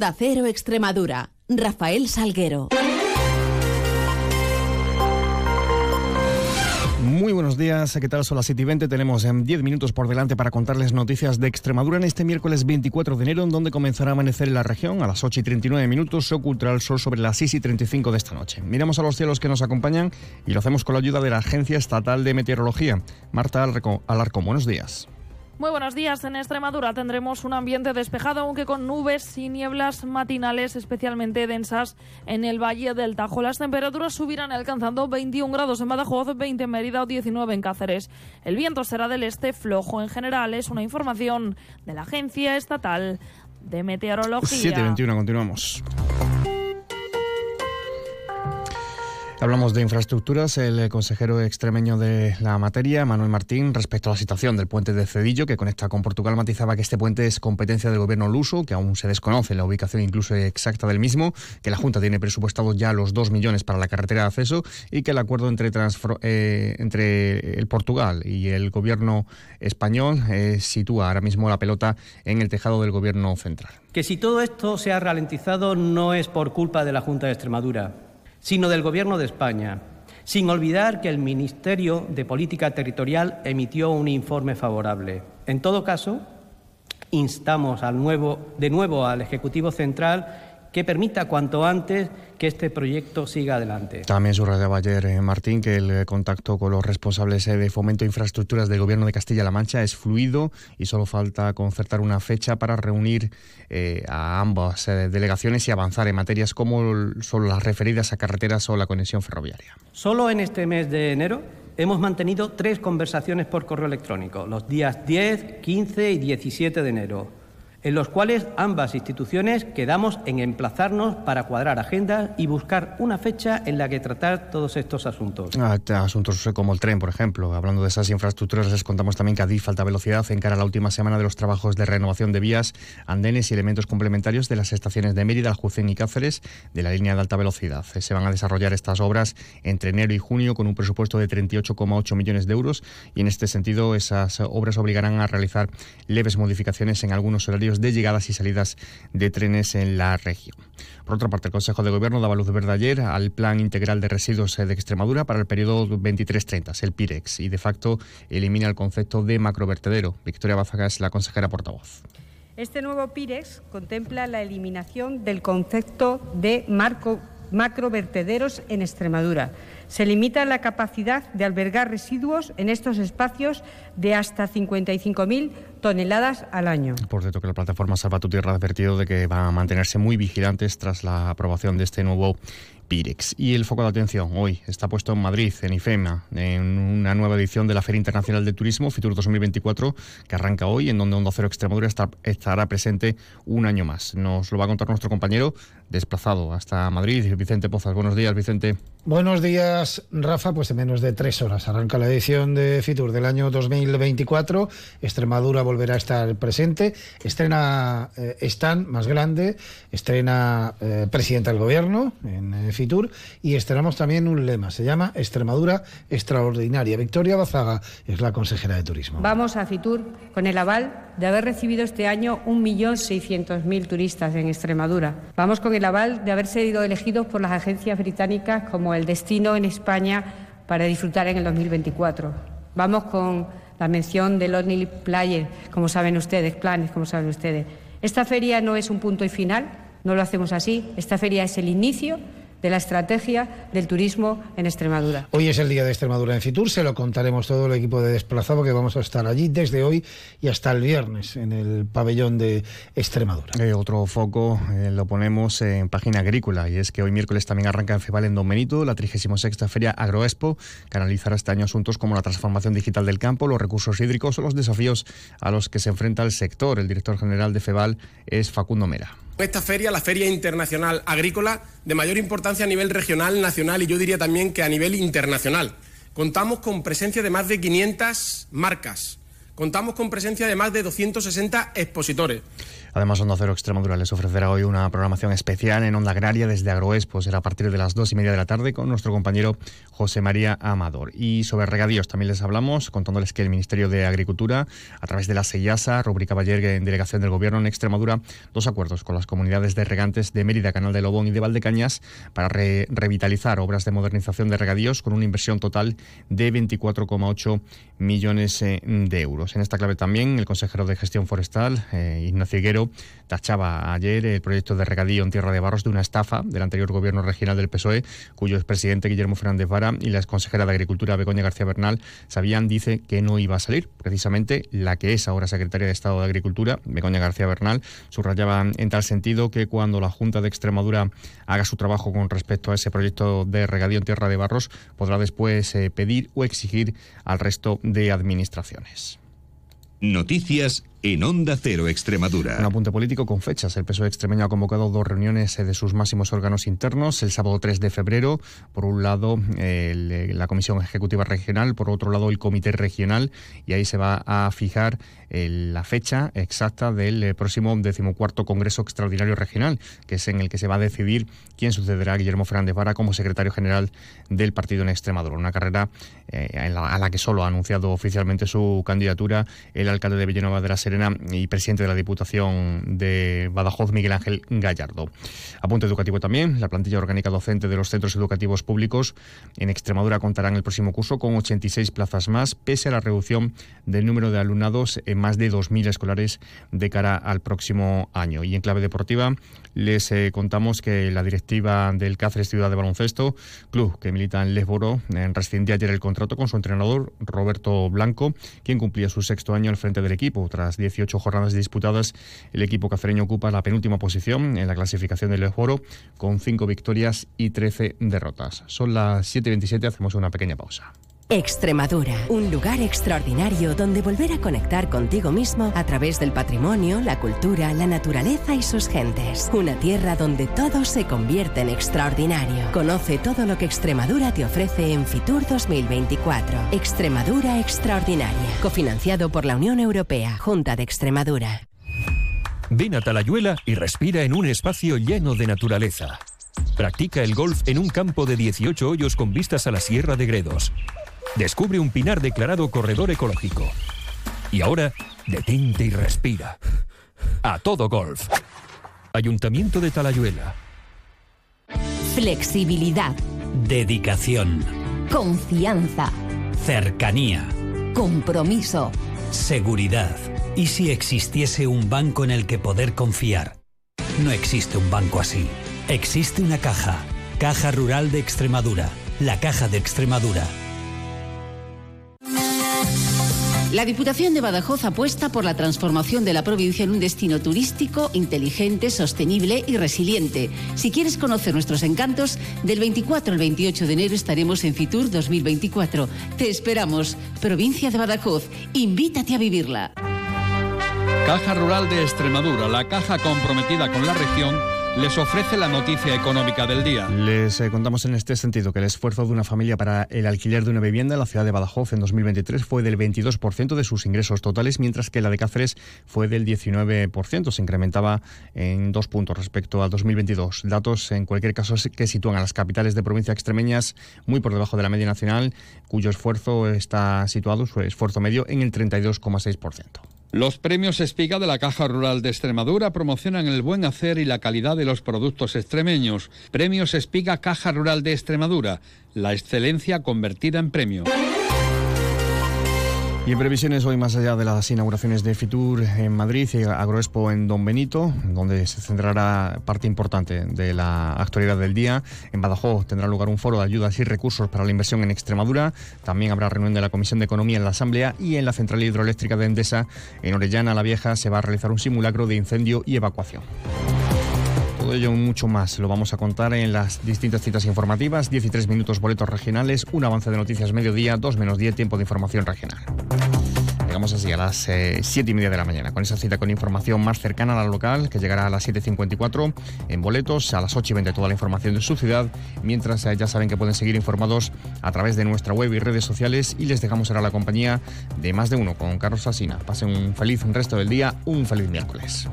Da Cero Extremadura. Rafael Salguero. Muy buenos días, ¿qué tal? Son las 7 y 20. Tenemos 10 em, minutos por delante para contarles noticias de Extremadura en este miércoles 24 de enero, en donde comenzará a amanecer en la región. A las 8 y 39 minutos se ocultará el sol sobre las 6 y 35 de esta noche. Miramos a los cielos que nos acompañan y lo hacemos con la ayuda de la Agencia Estatal de Meteorología. Marta Alarcón, buenos días. Muy buenos días. En Extremadura tendremos un ambiente despejado, aunque con nubes y nieblas matinales especialmente densas en el Valle del Tajo. Las temperaturas subirán alcanzando 21 grados en Badajoz, 20 en Mérida o 19 en Cáceres. El viento será del este flojo en general. Es una información de la Agencia Estatal de Meteorología. 7.21, continuamos. Hablamos de infraestructuras. El consejero extremeño de la materia, Manuel Martín, respecto a la situación del puente de Cedillo, que conecta con Portugal, matizaba que este puente es competencia del gobierno luso, que aún se desconoce la ubicación incluso exacta del mismo, que la Junta tiene presupuestado ya los dos millones para la carretera de acceso y que el acuerdo entre, eh, entre el Portugal y el gobierno español eh, sitúa ahora mismo la pelota en el tejado del gobierno central. Que si todo esto se ha ralentizado no es por culpa de la Junta de Extremadura sino del Gobierno de España, sin olvidar que el Ministerio de Política Territorial emitió un informe favorable. En todo caso, instamos al nuevo, de nuevo al Ejecutivo Central que permita cuanto antes que este proyecto siga adelante. También subrayaba ayer eh, Martín que el contacto con los responsables eh, de fomento de infraestructuras del Gobierno de Castilla-La Mancha es fluido y solo falta concertar una fecha para reunir eh, a ambas delegaciones y avanzar en materias como son las referidas a carreteras o la conexión ferroviaria. Solo en este mes de enero hemos mantenido tres conversaciones por correo electrónico, los días 10, 15 y 17 de enero en los cuales ambas instituciones quedamos en emplazarnos para cuadrar agendas y buscar una fecha en la que tratar todos estos asuntos. Ah, asuntos como el tren, por ejemplo. Hablando de esas infraestructuras, les contamos también que Adif falta velocidad en cara a la última semana de los trabajos de renovación de vías, andenes y elementos complementarios de las estaciones de Mérida, Aljucén y Cáceres de la línea de alta velocidad. Se van a desarrollar estas obras entre enero y junio con un presupuesto de 38,8 millones de euros y en este sentido esas obras obligarán a realizar leves modificaciones en algunos horarios de llegadas y salidas de trenes en la región. Por otra parte, el Consejo de Gobierno daba luz verde ayer al Plan Integral de Residuos de Extremadura para el periodo 23-30, el PIREX, y de facto elimina el concepto de macrovertedero. Victoria Bazaga es la consejera portavoz. Este nuevo PIREX contempla la eliminación del concepto de marco macrovertederos en Extremadura. Se limita la capacidad de albergar residuos en estos espacios de hasta 55.000 toneladas al año. Por cierto, que la plataforma Salva tu Tierra ha advertido de que va a mantenerse muy vigilantes tras la aprobación de este nuevo Pirex. Y el foco de atención hoy está puesto en Madrid, en IFEMA, en una nueva edición de la Feria Internacional de Turismo, Fitur 2024, que arranca hoy, en donde Onda Cero Extremadura estará presente un año más. Nos lo va a contar nuestro compañero desplazado hasta Madrid, Vicente Pozas. Buenos días, Vicente. Buenos días, Rafa. Pues en menos de tres horas arranca la edición de Fitur del año 2024. Extremadura volverá a estar presente. Estrena eh, stand más grande, estrena eh, presidenta del gobierno en eh, Fitur y estrenamos también un lema. Se llama Extremadura Extraordinaria. Victoria Bazaga es la consejera de Turismo. Vamos a Fitur con el aval de haber recibido este año 1.600.000 turistas en Extremadura. Vamos con el de haber sido elegidos por las agencias británicas como el destino en España para disfrutar en el 2024. Vamos con la mención del Lonely Player, como saben ustedes, planes, como saben ustedes. Esta feria no es un punto y final, no lo hacemos así. Esta feria es el inicio de la estrategia del turismo en Extremadura. Hoy es el día de Extremadura en Fitur, se lo contaremos todo el equipo de desplazado que vamos a estar allí desde hoy y hasta el viernes en el pabellón de Extremadura. Eh, otro foco eh, lo ponemos en página agrícola y es que hoy miércoles también arranca en Feval en Don Benito la 36 Feria Agroexpo que analizará este año asuntos como la transformación digital del campo, los recursos hídricos o los desafíos a los que se enfrenta el sector. El director general de Feval es Facundo Mera. Esta feria, la Feria Internacional Agrícola, de mayor importancia a nivel regional, nacional y yo diría también que a nivel internacional. Contamos con presencia de más de 500 marcas. Contamos con presencia de más de 260 expositores. Además, Onda Cero Extremadura les ofrecerá hoy una programación especial en Onda Agraria desde Agroexpo. Será a partir de las dos y media de la tarde con nuestro compañero José María Amador. Y sobre regadíos también les hablamos, contándoles que el Ministerio de Agricultura, a través de la SEIASA, rubricaba ayer en delegación del Gobierno en Extremadura dos acuerdos con las comunidades de regantes de Mérida, Canal de Lobón y de Valdecañas para revitalizar obras de modernización de regadíos con una inversión total de 24,8 millones eh, de euros. En esta clave también el consejero de Gestión Forestal, eh, Ignacio Higuero, tachaba ayer el proyecto de regadío en Tierra de Barros de una estafa del anterior gobierno regional del PSOE, cuyo expresidente Guillermo Fernández Vara y la exconsejera de Agricultura Begoña García Bernal sabían, dice, que no iba a salir. Precisamente la que es ahora secretaria de Estado de Agricultura, Begoña García Bernal, subrayaba en tal sentido que cuando la Junta de Extremadura haga su trabajo con respecto a ese proyecto de regadío en Tierra de Barros, podrá después eh, pedir o exigir al resto de administraciones. Noticias en Onda Cero Extremadura. Un apunte político con fechas. El PSOE extremeño ha convocado dos reuniones eh, de sus máximos órganos internos. El sábado 3 de febrero, por un lado, la Comisión Ejecutiva Regional, por otro lado, el Comité Regional, y ahí se va a fijar la fecha exacta del eh, próximo decimocuarto Congreso Extraordinario Regional, que es en el que se va a decidir quién sucederá a Guillermo Fernández Vara como secretario general del partido en Extremadura. Una carrera eh, a la que solo ha anunciado oficialmente su candidatura el alcalde de Villanueva de la y presidente de la Diputación de Badajoz, Miguel Ángel Gallardo. Apunte educativo también, la plantilla orgánica docente de los centros educativos públicos en Extremadura contará en el próximo curso con 86 plazas más, pese a la reducción del número de alumnados en más de 2.000 escolares de cara al próximo año. Y en clave deportiva les eh, contamos que la directiva del Cáceres Ciudad de Baloncesto, club que milita en Lesboro, eh, rescindía ayer el contrato con su entrenador Roberto Blanco, quien cumplía su sexto año al frente del equipo. Tras 18 jornadas disputadas, el equipo cacereño ocupa la penúltima posición en la clasificación del Lesboro con 5 victorias y 13 derrotas. Son las 7.27, hacemos una pequeña pausa. Extremadura, un lugar extraordinario donde volver a conectar contigo mismo a través del patrimonio, la cultura, la naturaleza y sus gentes. Una tierra donde todo se convierte en extraordinario. Conoce todo lo que Extremadura te ofrece en Fitur 2024. Extremadura Extraordinaria, cofinanciado por la Unión Europea, Junta de Extremadura. Ven a Talayuela y respira en un espacio lleno de naturaleza. Practica el golf en un campo de 18 hoyos con vistas a la Sierra de Gredos Descubre un pinar declarado corredor ecológico. Y ahora, detente y respira. A todo golf. Ayuntamiento de Talayuela. Flexibilidad. Dedicación. Confianza. Cercanía. Compromiso. Seguridad. ¿Y si existiese un banco en el que poder confiar? No existe un banco así. Existe una caja. Caja Rural de Extremadura. La Caja de Extremadura La Diputación de Badajoz apuesta por la transformación de la provincia en un destino turístico, inteligente, sostenible y resiliente. Si quieres conocer nuestros encantos, del 24 al 28 de enero estaremos en Fitur 2024. Te esperamos. Provincia de Badajoz, invítate a vivirla. Caja Rural de Extremadura, la caja comprometida con la región les ofrece la noticia económica del día. Les eh, contamos en este sentido que el esfuerzo de una familia para el alquiler de una vivienda en la ciudad de Badajoz en 2023 fue del 22% de sus ingresos totales, mientras que la de Cáceres fue del 19%. Se incrementaba en dos puntos respecto al 2022. Datos, en cualquier caso, que sitúan a las capitales de provincia extremeñas muy por debajo de la media nacional, cuyo esfuerzo está situado, su esfuerzo medio, en el 32,6%. Los premios Espiga de la Caja Rural de Extremadura promocionan el buen hacer y la calidad de los productos extremeños. Premios Espiga Caja Rural de Extremadura, la excelencia convertida en premio. Y en previsiones hoy, más allá de las inauguraciones de Fitur en Madrid y Agroexpo en Don Benito, donde se centrará parte importante de la actualidad del día, en Badajoz tendrá lugar un foro de ayudas y recursos para la inversión en Extremadura. También habrá reunión de la Comisión de Economía en la Asamblea y en la Central Hidroeléctrica de Endesa, en Orellana la Vieja, se va a realizar un simulacro de incendio y evacuación. Todo ello y mucho más lo vamos a contar en las distintas citas informativas. 13 minutos boletos regionales, un avance de noticias mediodía, 2 menos 10 tiempo de información regional. Llegamos así a las eh, siete 7 y media de la mañana, con esa cita con información más cercana a la local, que llegará a las 7.54 en boletos, a las 8 y 20 toda la información de su ciudad, mientras eh, ya saben que pueden seguir informados a través de nuestra web y redes sociales y les dejamos ahora la compañía de más de uno con Carlos Asina. Pasen un feliz resto del día, un feliz miércoles.